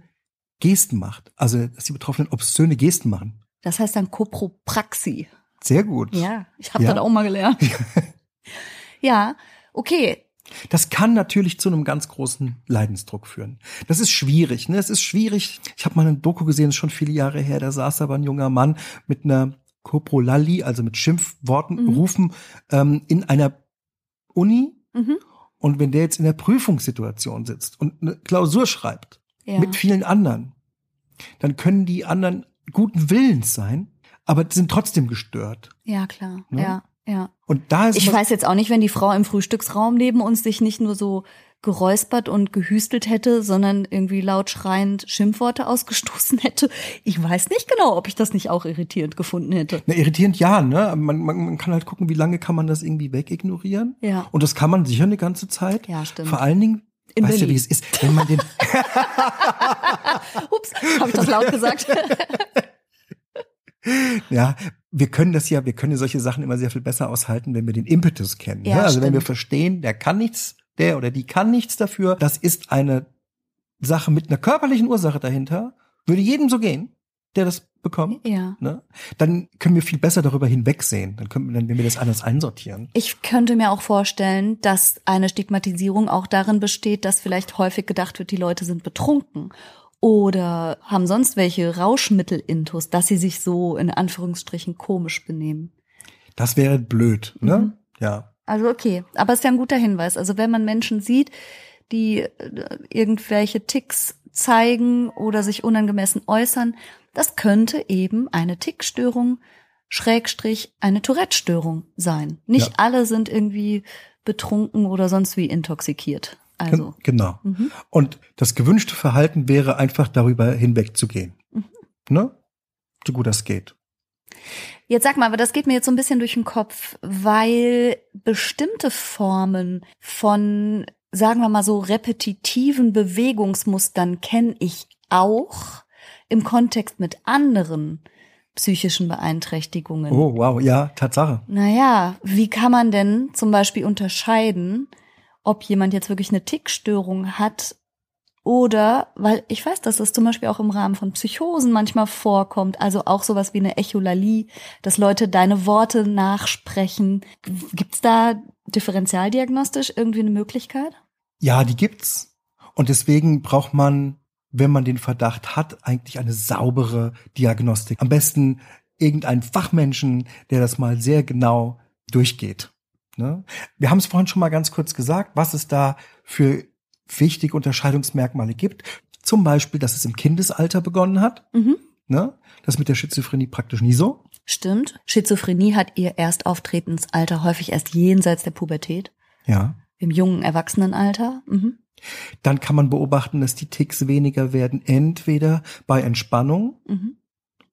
Gesten macht. Also, dass die Betroffenen obszöne Gesten machen. Das heißt dann Kopropraxie. Sehr gut. Ja, ich habe ja. das auch mal gelernt. *laughs* ja, okay. Das kann natürlich zu einem ganz großen Leidensdruck führen. Das ist schwierig. Ne? Es ist schwierig. Ich habe mal eine Doku gesehen, ist schon viele Jahre her. Da saß aber ein junger Mann mit einer Koprolali, also mit Schimpfworten mhm. rufen, ähm, in einer Uni. Mhm. Und wenn der jetzt in der Prüfungssituation sitzt und eine Klausur schreibt, ja. mit vielen anderen, dann können die anderen guten Willens sein, aber sind trotzdem gestört. Ja, klar. Ne? Ja, ja. Und da ist ich weiß jetzt auch nicht, wenn die Frau im Frühstücksraum neben uns sich nicht nur so geräuspert und gehüstelt hätte, sondern irgendwie laut schreiend Schimpfworte ausgestoßen hätte. Ich weiß nicht genau, ob ich das nicht auch irritierend gefunden hätte. Na, irritierend ja, ne? Man, man, man kann halt gucken, wie lange kann man das irgendwie wegignorieren. Ja. Und das kann man sicher eine ganze Zeit. Ja, stimmt. Vor allen Dingen, in weißt du, wie es ist, wenn man den. Ups, habe ich das laut gesagt? *laughs* ja, wir können das ja, wir können solche Sachen immer sehr viel besser aushalten, wenn wir den Impetus kennen. Ja, ne? Also stimmt. wenn wir verstehen, der kann nichts, der oder die kann nichts dafür. Das ist eine Sache mit einer körperlichen Ursache dahinter. Würde jedem so gehen. der das bekommt, Ja. ne, dann können wir viel besser darüber hinwegsehen. Dann können wir, wenn wir das anders einsortieren. Ich könnte mir auch vorstellen, dass eine Stigmatisierung auch darin besteht, dass vielleicht häufig gedacht wird, die Leute sind betrunken oder haben sonst welche Rauschmittel-Intus, dass sie sich so in Anführungsstrichen komisch benehmen. Das wäre blöd, ne? Mhm. Ja. Also okay, aber es ist ja ein guter Hinweis. Also wenn man Menschen sieht, die äh, irgendwelche Ticks zeigen oder sich unangemessen äußern, das könnte eben eine Tickstörung, Schrägstrich, eine Tourette-Störung sein. Nicht Ja. alle sind irgendwie betrunken oder sonst wie intoxikiert. Also, Gen- Genau. mhm. Und das gewünschte Verhalten wäre einfach darüber hinwegzugehen. Mhm. Ne? So gut das geht. Jetzt sag mal, aber das geht mir jetzt so ein bisschen durch den Kopf, weil bestimmte Formen von, sagen wir mal so, repetitiven Bewegungsmustern kenne ich auch im Kontext mit anderen psychischen Beeinträchtigungen. Oh, wow, ja, Tatsache. Naja, wie kann man denn zum Beispiel unterscheiden, ob jemand jetzt wirklich eine Tickstörung hat oder, weil ich weiß, dass es zum Beispiel auch im Rahmen von Psychosen manchmal vorkommt, also auch sowas wie eine Echolalie, dass Leute deine Worte nachsprechen. Gibt's da differentialdiagnostisch irgendwie eine Möglichkeit? Ja, die gibt's. Und deswegen braucht man, wenn man den Verdacht hat, eigentlich eine saubere Diagnostik. Am besten irgendeinen Fachmenschen, der das mal sehr genau durchgeht. Ne? Wir haben es vorhin schon mal ganz kurz gesagt, was es da für wichtige Unterscheidungsmerkmale gibt. Zum Beispiel, dass es im Kindesalter begonnen hat. Mhm. Ne? Das ist mit der Schizophrenie praktisch nie so. Stimmt. Schizophrenie hat ihr Erstauftretensalter häufig erst jenseits der Pubertät, Ja. im jungen Erwachsenenalter. Mhm. Dann kann man beobachten, dass die Ticks weniger werden, entweder bei Entspannung Mhm.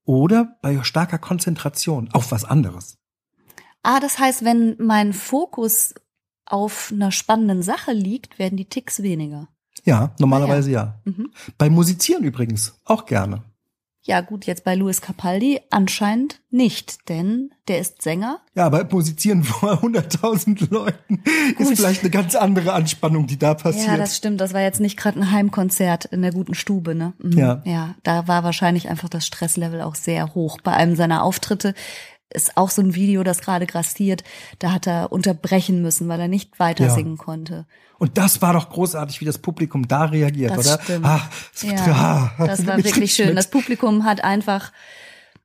oder bei starker Konzentration auf was anderes. Ah, das heißt, wenn mein Fokus auf einer spannenden Sache liegt, werden die Ticks weniger. Ja, normalerweise ja. Mhm. Beim Musizieren übrigens auch gerne. Ja, gut, jetzt bei Louis Capaldi anscheinend nicht, denn der ist Sänger. Ja, aber Musizieren vor *laughs* 100.000 Leuten Gut. ist vielleicht eine ganz andere Anspannung, die da passiert. Ja, das stimmt. Das war jetzt nicht gerade ein Heimkonzert in der guten Stube, ne? Mhm. Ja. Ja, da war wahrscheinlich einfach das Stresslevel auch sehr hoch. Bei einem seiner Auftritte ist auch so ein Video, das gerade grassiert. Da hat er unterbrechen müssen, weil er nicht weiter Ja. singen konnte. Und das war doch großartig, wie das Publikum da reagiert, Das oder? stimmt. Ah, Ja, *laughs* ah, das war ich wirklich schön. mit. Das Publikum hat einfach,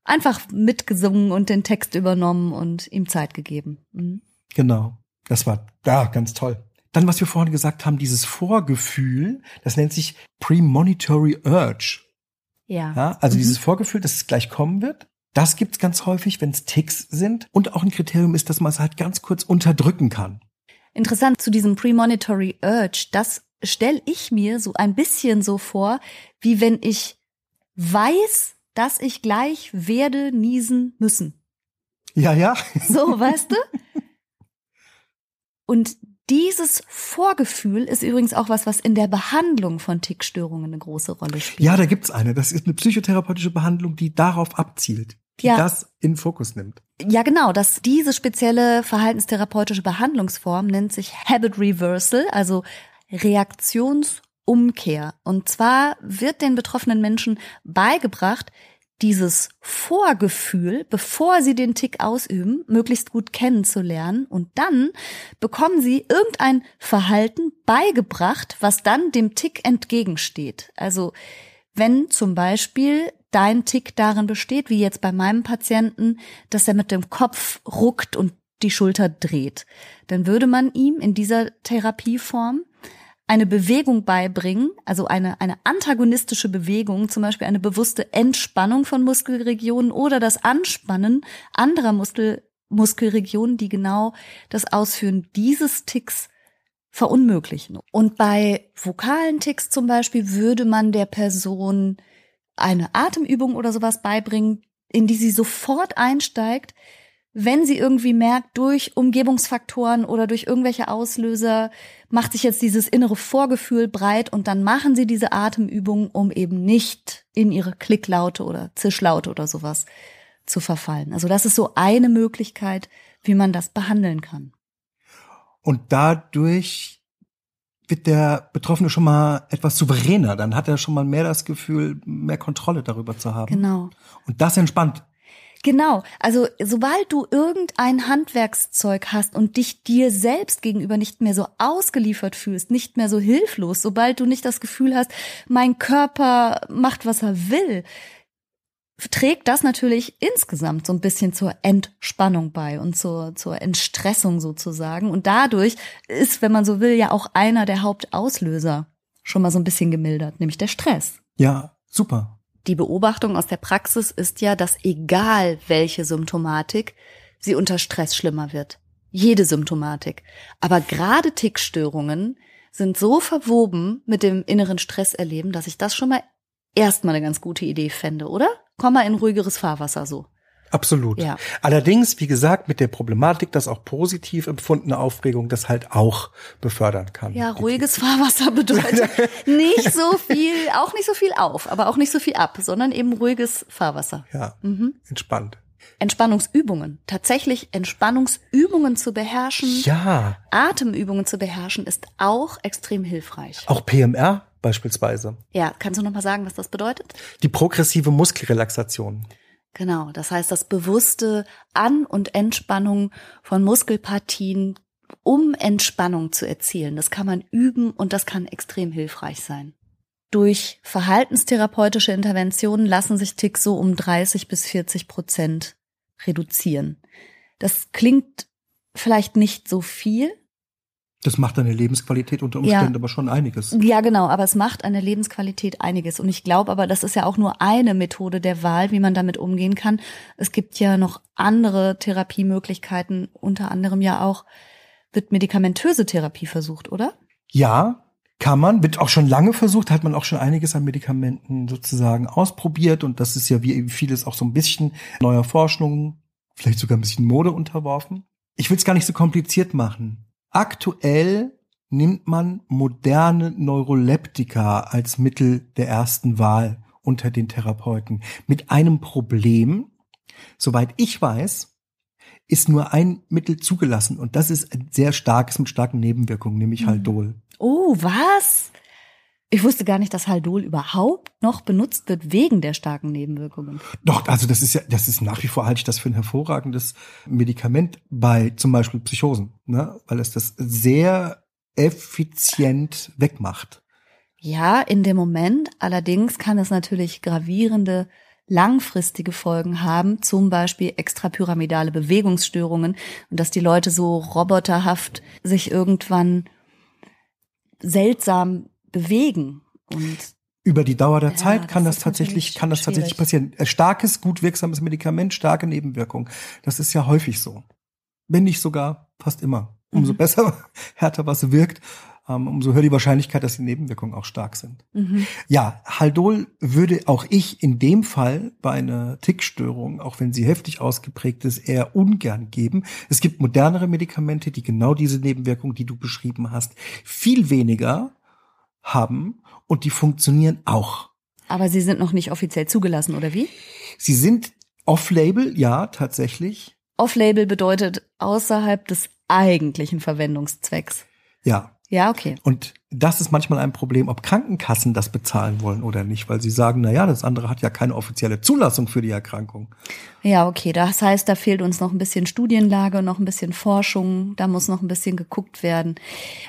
einfach mitgesungen und den Text übernommen und ihm Zeit gegeben. Mhm. Genau. Das war ja ganz toll. Dann, was wir vorhin gesagt haben, dieses Vorgefühl, das nennt sich Premonitory Urge. Ja. Ja, also Mhm. dieses Vorgefühl, dass es gleich kommen wird, das gibt's ganz häufig, wenn es Ticks sind. Und auch ein Kriterium ist, dass man es halt ganz kurz unterdrücken kann. Interessant zu diesem Premonitory Urge, das stelle ich mir so ein bisschen so vor, wie wenn ich weiß, dass ich gleich werde niesen müssen. Ja, ja. So, weißt du? *laughs* Und dieses Vorgefühl ist übrigens auch was, was in der Behandlung von Tickstörungen eine große Rolle spielt. Ja, da gibt's eine. Das ist eine psychotherapeutische Behandlung, die darauf abzielt, die Ja. das in Fokus nimmt. Ja, genau. Das, diese spezielle verhaltenstherapeutische Behandlungsform nennt sich Habit Reversal, also Reaktionsumkehr. Und zwar wird den betroffenen Menschen beigebracht, dieses Vorgefühl, bevor sie den Tick ausüben, möglichst gut kennenzulernen. Und dann bekommen sie irgendein Verhalten beigebracht, was dann dem Tick entgegensteht. Also wenn zum Beispiel dein Tick darin besteht, wie jetzt bei meinem Patienten, dass er mit dem Kopf ruckt und die Schulter dreht, dann würde man ihm in dieser Therapieform eine Bewegung beibringen, also eine, eine antagonistische Bewegung, zum Beispiel eine bewusste Entspannung von Muskelregionen oder das Anspannen anderer Muskel, Muskelregionen, die genau das Ausführen dieses Ticks verunmöglichen. Und bei vokalen Ticks zum Beispiel würde man der Person eine Atemübung oder sowas beibringen, in die sie sofort einsteigt, wenn sie irgendwie merkt, durch Umgebungsfaktoren oder durch irgendwelche Auslöser macht sich jetzt dieses innere Vorgefühl breit und dann machen sie diese Atemübung, um eben nicht in ihre Klicklaute oder Zischlaute oder sowas zu verfallen. Also das ist so eine Möglichkeit, wie man das behandeln kann. Und dadurch wird der Betroffene schon mal etwas souveräner. Dann hat er schon mal mehr das Gefühl, mehr Kontrolle darüber zu haben. Genau. Und das entspannt. Genau. Also sobald du irgendein Handwerkszeug hast und dich dir selbst gegenüber nicht mehr so ausgeliefert fühlst, nicht mehr so hilflos, sobald du nicht das Gefühl hast, mein Körper macht, was er will, trägt das natürlich insgesamt so ein bisschen zur Entspannung bei und zur, zur Entstressung sozusagen. Und dadurch ist, wenn man so will, ja auch einer der Hauptauslöser schon mal so ein bisschen gemildert, nämlich der Stress. Ja, super. Die Beobachtung aus der Praxis ist ja, dass egal welche Symptomatik, sie unter Stress schlimmer wird. Jede Symptomatik. Aber gerade Tickstörungen sind so verwoben mit dem inneren Stresserleben, dass ich das schon mal erstmal eine ganz gute Idee fände, oder? Komm mal in ruhigeres Fahrwasser so. Absolut. Ja. Allerdings, wie gesagt, mit der Problematik, dass auch positiv empfundene Aufregung das halt auch befördern kann. Ja, ruhiges Fahrwasser bedeutet *laughs* nicht so viel, auch nicht so viel auf, aber auch nicht so viel ab, sondern eben ruhiges Fahrwasser. Ja, Mhm. entspannt. Entspannungsübungen. Tatsächlich Entspannungsübungen zu beherrschen, Ja, Atemübungen zu beherrschen, ist auch extrem hilfreich. auch PMR beispielsweise. Ja, kannst du noch mal sagen, was das bedeutet? Die progressive Muskelrelaxation. Genau, das heißt das bewusste An- und Entspannung von Muskelpartien, um Entspannung zu erzielen. Das kann man üben und das kann extrem hilfreich sein. Durch verhaltenstherapeutische Interventionen lassen sich Ticks so um 30 bis 40 Prozent reduzieren. Das klingt vielleicht nicht so viel, Das macht deine Lebensqualität unter Ja. Umständen aber schon einiges. Ja, genau, aber es macht der Lebensqualität einiges. Und ich glaube aber, das ist ja auch nur eine Methode der Wahl, wie man damit umgehen kann. Es gibt ja noch andere Therapiemöglichkeiten, unter anderem ja auch wird medikamentöse Therapie versucht, oder? Ja, kann man, wird auch schon lange versucht, hat man auch schon einiges an Medikamenten sozusagen ausprobiert und das ist ja wie vieles auch so ein bisschen neuer Forschung, vielleicht sogar ein bisschen Mode unterworfen. Ich will es gar nicht so kompliziert machen. Aktuell nimmt man moderne Neuroleptika als Mittel der ersten Wahl unter den Therapeuten mit einem Problem, soweit ich weiß, ist nur ein Mittel zugelassen und das ist ein sehr starkes mit starken Nebenwirkungen, nämlich Mhm. Haldol. Oh, was? Ich wusste gar nicht, dass Haldol überhaupt noch benutzt wird wegen der starken Nebenwirkungen. Doch, also das ist ja, das ist nach wie vor halte ich das für ein hervorragendes Medikament bei zum Beispiel Psychosen, ne? weil es das sehr effizient wegmacht. Ja, in dem Moment. Allerdings kann es natürlich gravierende langfristige Folgen haben, zum Beispiel extrapyramidale Bewegungsstörungen und dass die Leute so roboterhaft sich irgendwann seltsam bewegen und Über die Dauer der Ja, Zeit kann das das, tatsächlich, kann das tatsächlich passieren. Ein starkes, gut wirksames Medikament, starke Nebenwirkungen. Das ist ja häufig so. Wenn nicht sogar fast immer. Umso Mhm. besser, *laughs* härter was wirkt, ähm, umso höher die Wahrscheinlichkeit, dass die Nebenwirkungen auch stark sind. mhm. Ja, Haldol würde auch ich in dem Fall bei einer Tickstörung, auch wenn sie heftig ausgeprägt ist, eher ungern geben. Es gibt modernere Medikamente, die genau diese Nebenwirkungen, die du beschrieben hast, viel weniger haben und die funktionieren auch. aber sie sind noch nicht offiziell zugelassen, oder wie? Sie sind off-label, ja, tatsächlich. Off-Label bedeutet außerhalb des eigentlichen Verwendungszwecks. Ja. Ja, okay. Und das ist manchmal ein Problem, ob Krankenkassen das bezahlen wollen oder nicht, weil sie sagen, na ja, das andere hat ja keine offizielle Zulassung für die Erkrankung. Ja, okay. Das heißt, da fehlt uns noch ein bisschen Studienlage, noch ein bisschen Forschung. Da muss noch ein bisschen geguckt werden.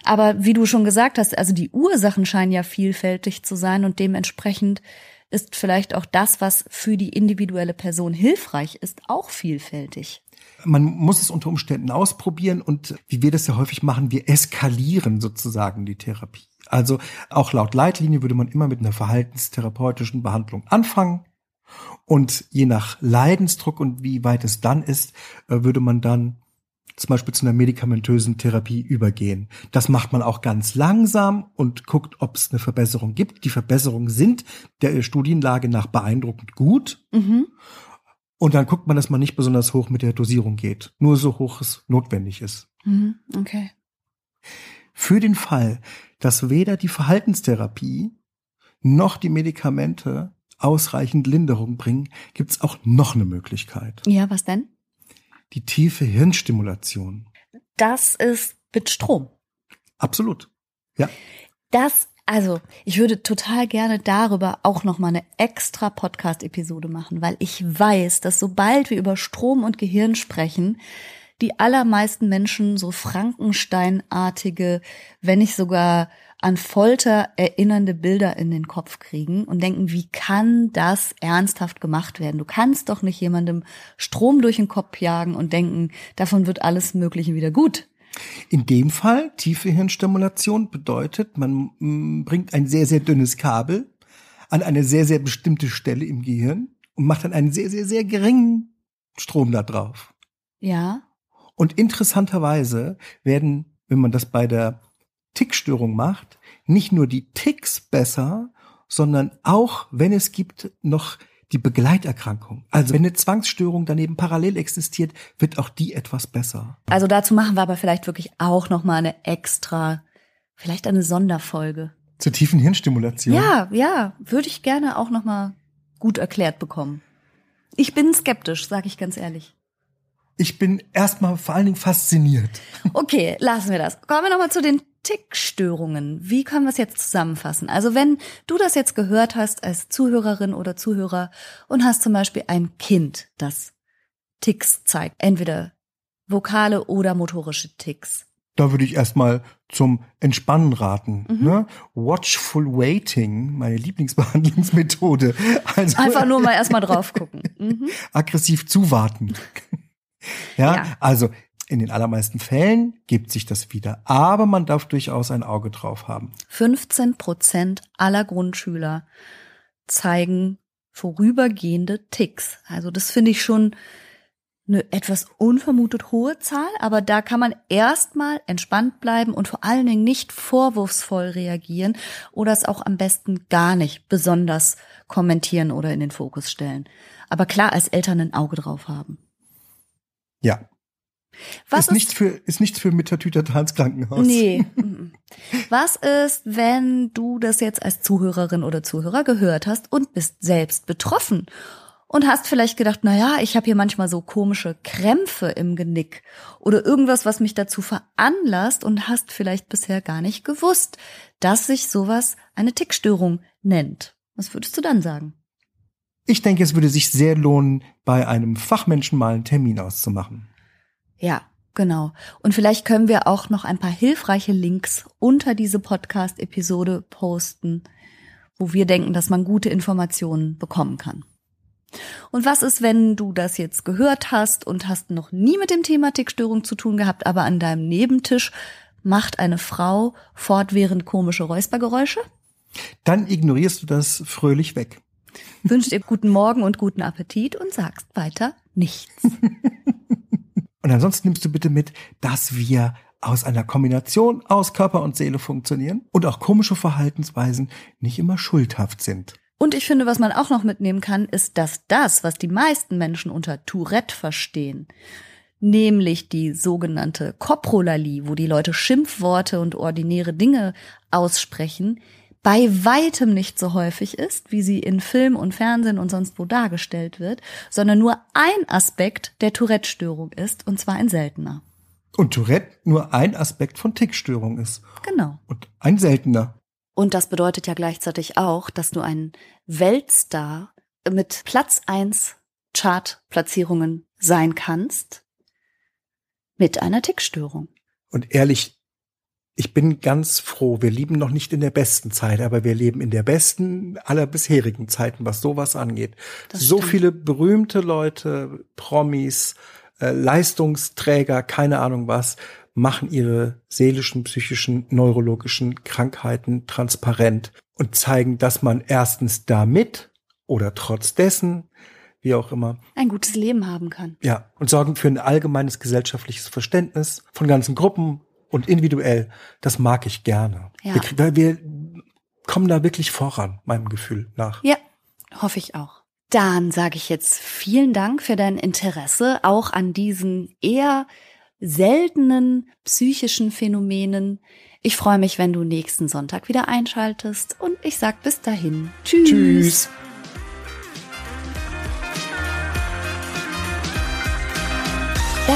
Aber wie du schon gesagt hast, also die Ursachen scheinen ja vielfältig zu sein und dementsprechend ist vielleicht auch das, was für die individuelle Person hilfreich ist, auch vielfältig. Man muss es unter Umständen ausprobieren und wie wir das ja häufig machen, wir eskalieren sozusagen die Therapie. Also auch laut Leitlinie würde man immer mit einer verhaltenstherapeutischen Behandlung anfangen und je nach Leidensdruck und wie weit es dann ist, äh, würde man dann zum Beispiel zu einer medikamentösen Therapie übergehen. Das macht man auch ganz langsam und guckt, ob es eine Verbesserung gibt. Die Verbesserungen sind der Studienlage nach beeindruckend gut. Mhm. Und dann guckt man, dass man nicht besonders hoch mit der Dosierung geht. Nur so hoch es notwendig ist. Mhm. Okay. Für den Fall, dass weder die Verhaltenstherapie noch die Medikamente ausreichend Linderung bringen, gibt's auch noch eine Möglichkeit. Ja, was denn? Die tiefe Hirnstimulation. Das ist mit Strom. Absolut. Ja. Das, also, ich würde total gerne darüber auch noch mal eine extra Podcast-Episode machen, weil ich weiß, dass sobald wir über Strom und Gehirn sprechen, die allermeisten Menschen so Frankensteinartige, wenn nicht sogar an Folter erinnernde Bilder in den Kopf kriegen und denken, wie kann das ernsthaft gemacht werden? Du kannst doch nicht jemandem Strom durch den Kopf jagen und denken, davon wird alles Mögliche wieder gut. In dem Fall, tiefe Hirnstimulation bedeutet, man mm, bringt ein sehr, sehr dünnes Kabel an eine sehr, sehr bestimmte Stelle im Gehirn und macht dann einen sehr, sehr, sehr geringen Strom da drauf. Ja. Und interessanterweise werden, wenn man das bei der Tickstörung macht, nicht nur die Ticks besser, sondern auch, wenn es gibt, noch die Begleiterkrankung. Also wenn eine Zwangsstörung daneben parallel existiert, wird auch die etwas besser. Also dazu machen wir aber vielleicht wirklich auch noch mal eine extra, vielleicht eine Sonderfolge. Zur tiefen Hirnstimulation. Ja, ja, würde ich gerne auch noch mal gut erklärt bekommen. Ich bin skeptisch, sage ich ganz ehrlich. Ich bin erstmal vor allen Dingen fasziniert. Okay, lassen wir das. Kommen wir noch mal zu den Tickstörungen. Wie können wir es jetzt zusammenfassen? Also wenn du das jetzt gehört hast als Zuhörerin oder Zuhörer und hast zum Beispiel ein Kind, das Ticks zeigt, entweder vokale oder motorische Ticks. Da würde ich erstmal zum Entspannen raten. Mhm. Ne? Watchful Waiting, meine Lieblingsbehandlungsmethode. *laughs* Also Einfach nur mal erstmal drauf gucken. *laughs* Mhm. aggressiv zuwarten. *laughs* ja, Ja. also in den allermeisten Fällen gibt sich das wieder, aber man darf durchaus ein Auge drauf haben. 15 Prozent aller Grundschüler zeigen vorübergehende Ticks. Also das finde ich schon eine etwas unvermutet hohe Zahl, aber da kann man erstmal entspannt bleiben und vor allen Dingen nicht vorwurfsvoll reagieren oder es auch am besten gar nicht besonders kommentieren oder in den Fokus stellen. Aber klar, als Eltern ein Auge drauf haben. Ja, Was ist nichts für ist nichts für Mittertüter ins Krankenhaus. Nee. *laughs* Was ist, wenn du das jetzt als Zuhörerin oder Zuhörer gehört hast und bist selbst betroffen und hast vielleicht gedacht, na ja, ich habe hier manchmal so komische Krämpfe im Genick oder irgendwas, was mich dazu veranlasst und hast vielleicht bisher gar nicht gewusst, dass sich sowas eine Tickstörung nennt. Was würdest du dann sagen? Ich denke, es würde sich sehr lohnen, bei einem Fachmenschen mal einen Termin auszumachen. Ja, genau. Und vielleicht können wir auch noch ein paar hilfreiche Links unter diese Podcast-Episode posten, wo wir denken, dass man gute Informationen bekommen kann. Und was ist, wenn du das jetzt gehört hast und hast noch nie mit dem Thema Tickstörung zu tun gehabt, aber an deinem Nebentisch macht eine Frau fortwährend komische Räuspergeräusche? Dann ignorierst du das fröhlich weg. Wünscht ihr guten Morgen und guten Appetit und sagst weiter nichts. *laughs* Und ansonsten nimmst du bitte mit, dass wir aus einer Kombination aus Körper und Seele funktionieren und auch komische Verhaltensweisen nicht immer schuldhaft sind. Und ich finde, was man auch noch mitnehmen kann, ist, dass das, was die meisten Menschen unter Tourette verstehen, nämlich die sogenannte Koprolalie, wo die Leute Schimpfworte und ordinäre Dinge aussprechen, bei weitem nicht so häufig ist, wie sie in Film und Fernsehen und sonst wo dargestellt wird, sondern nur ein Aspekt der Tourette-Störung ist, und zwar ein seltener. Und Tourette nur ein Aspekt von Tickstörung ist. Genau. Und ein seltener. Und das bedeutet ja gleichzeitig auch, dass du ein Weltstar mit Platz 1 Chartplatzierungen sein kannst mit einer Tickstörung. Und ehrlich, ich bin ganz froh. Wir leben noch nicht in der besten Zeit, aber wir leben in der besten aller bisherigen Zeiten, was sowas angeht. Das so stimmt. viele berühmte Leute, Promis, äh, Leistungsträger, keine Ahnung was, machen ihre seelischen, psychischen, neurologischen Krankheiten transparent und zeigen, dass man erstens damit oder trotz dessen, wie auch immer, Ein gutes Leben haben kann. ja, und sorgen für ein allgemeines gesellschaftliches Verständnis von ganzen Gruppen und individuell. Das mag ich gerne. Ja. Wir, weil wir kommen da wirklich voran, meinem Gefühl nach. Ja, hoffe ich auch. Dann sage ich jetzt vielen Dank für dein Interesse auch an diesen eher seltenen psychischen Phänomenen. Ich freue mich, wenn du nächsten Sonntag wieder einschaltest und ich sag bis dahin. Tschüss. Tschüss.